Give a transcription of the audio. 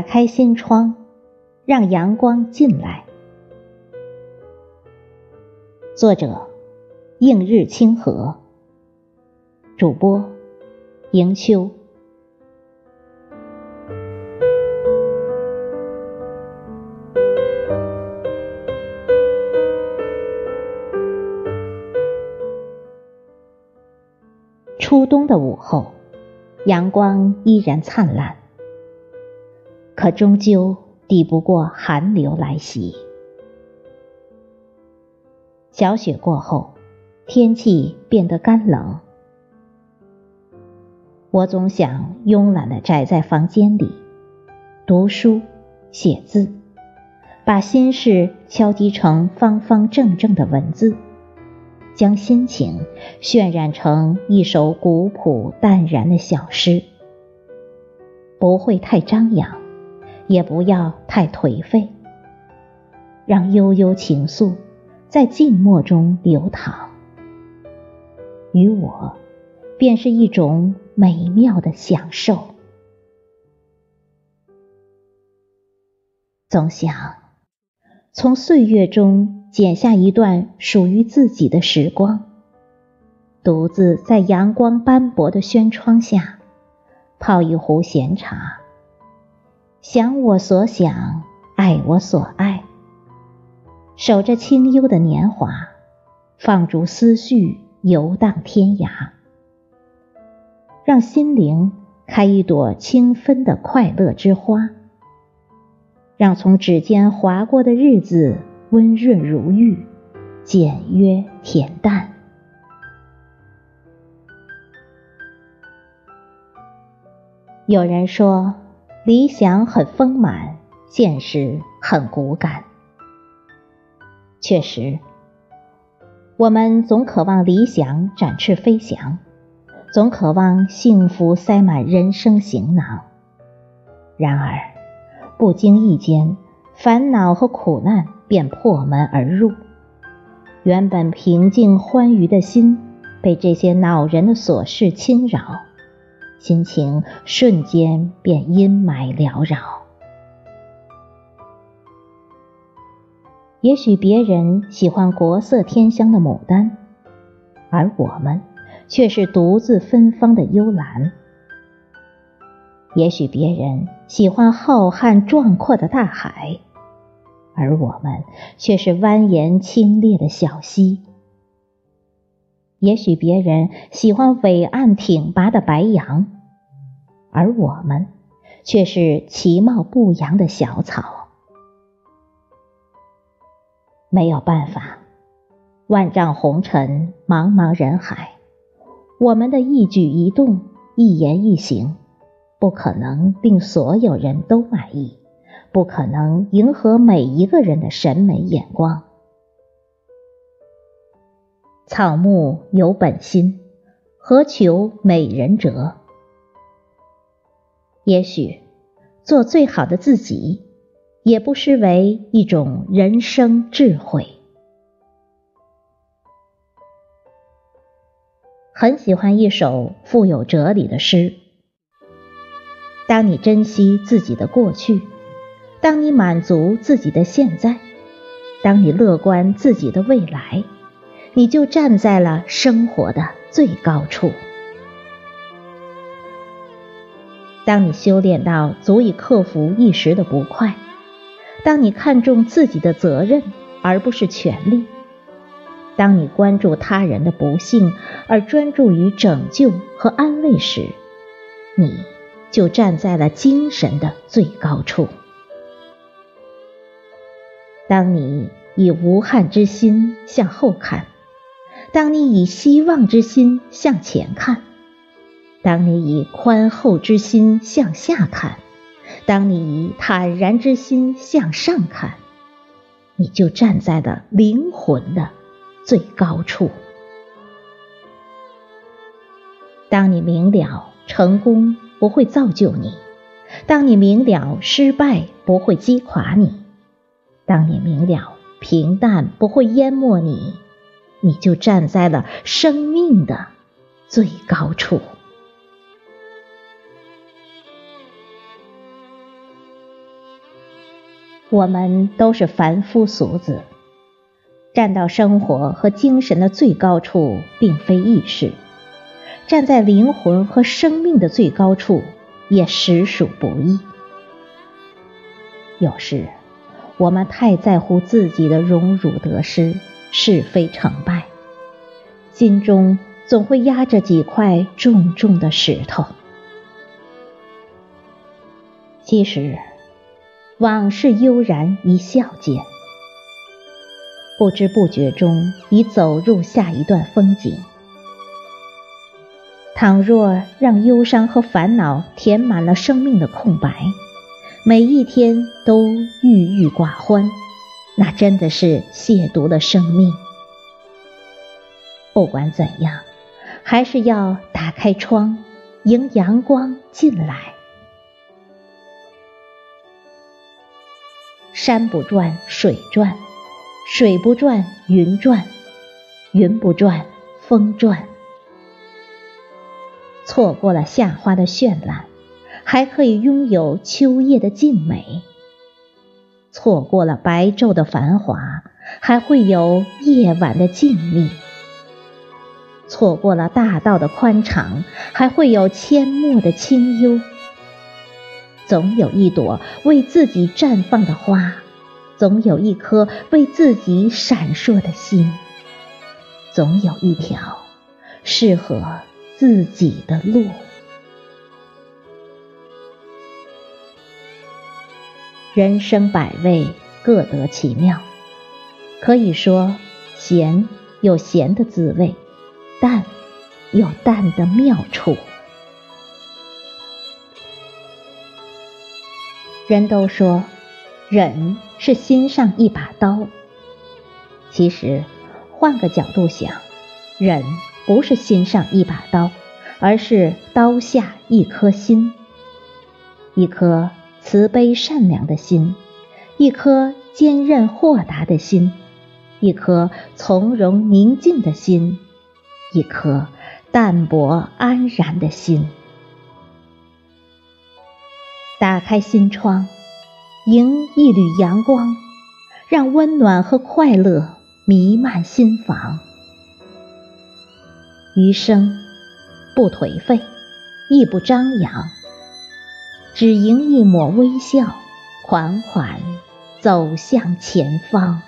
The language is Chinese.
打开心窗，让阳光进来。作者：映日清河。主播：迎秋。初冬的午后，阳光依然灿烂，可终究抵不过寒流来袭。小雪过后，天气变得干冷。我总想慵懒的宅在房间里，读书、写字，把心事敲击成方方正正的文字。将心情渲染成一首古朴淡然的小诗，不会太张扬，也不要太颓废，让悠悠情愫在静默中流淌，于我便是一种美妙的享受。总想从岁月中。剪下一段属于自己的时光，独自在阳光斑驳的轩窗下，泡一壶闲茶，想我所想，爱我所爱，守着清幽的年华，放逐思绪游荡天涯，让心灵开一朵清芬的快乐之花，让从指尖划过的日子。温润如玉，简约恬淡。有人说，理想很丰满，现实很骨感。确实，我们总渴望理想展翅飞翔，总渴望幸福塞满人生行囊。然而，不经意间，烦恼和苦难。便破门而入，原本平静欢愉的心被这些恼人的琐事侵扰，心情瞬间便阴霾缭绕。也许别人喜欢国色天香的牡丹，而我们却是独自芬芳的幽兰；也许别人喜欢浩瀚壮阔的大海。而我们却是蜿蜒清冽的小溪。也许别人喜欢伟岸挺拔的白杨，而我们却是其貌不扬的小草。没有办法，万丈红尘，茫茫人海，我们的一举一动、一言一行，不可能令所有人都满意。不可能迎合每一个人的审美眼光。草木有本心，何求美人折？也许做最好的自己，也不失为一种人生智慧。很喜欢一首富有哲理的诗：当你珍惜自己的过去。当你满足自己的现在，当你乐观自己的未来，你就站在了生活的最高处。当你修炼到足以克服一时的不快，当你看重自己的责任而不是权利，当你关注他人的不幸而专注于拯救和安慰时，你就站在了精神的最高处。当你以无憾之心向后看，当你以希望之心向前看，当你以宽厚之心向下看，当你以坦然之心向上看，你就站在了灵魂的最高处。当你明了成功不会造就你，当你明了失败不会击垮你。当你明了平淡不会淹没你，你就站在了生命的最高处。我们都是凡夫俗子，站到生活和精神的最高处，并非易事；站在灵魂和生命的最高处，也实属不易。有时，我们太在乎自己的荣辱得失、是非成败，心中总会压着几块重重的石头。其实。往事悠然一笑间，不知不觉中已走入下一段风景。倘若让忧伤和烦恼填满了生命的空白，每一天都郁郁寡欢，那真的是亵渎了生命。不管怎样，还是要打开窗，迎阳光进来。山不转水转，水不转云转，云不转风转。错过了夏花的绚烂，还可以拥有秋叶的静美；错过了白昼的繁华，还会有夜晚的静谧；错过了大道的宽敞，还会有阡陌的清幽。总有一朵为自己绽放的花，总有一颗为自己闪烁的心，总有一条适合自己的路。人生百味，各得其妙。可以说，咸有咸的滋味，淡有淡的妙处。人都说，忍是心上一把刀。其实，换个角度想，忍不是心上一把刀，而是刀下一颗心，一颗慈悲善良的心，一颗坚韧豁达的心，一颗从容宁静的心，一颗淡泊安然的心。打开心窗，迎一缕阳光，让温暖和快乐弥漫心房。余生不颓废，亦不张扬，只迎一抹微笑，缓缓走向前方。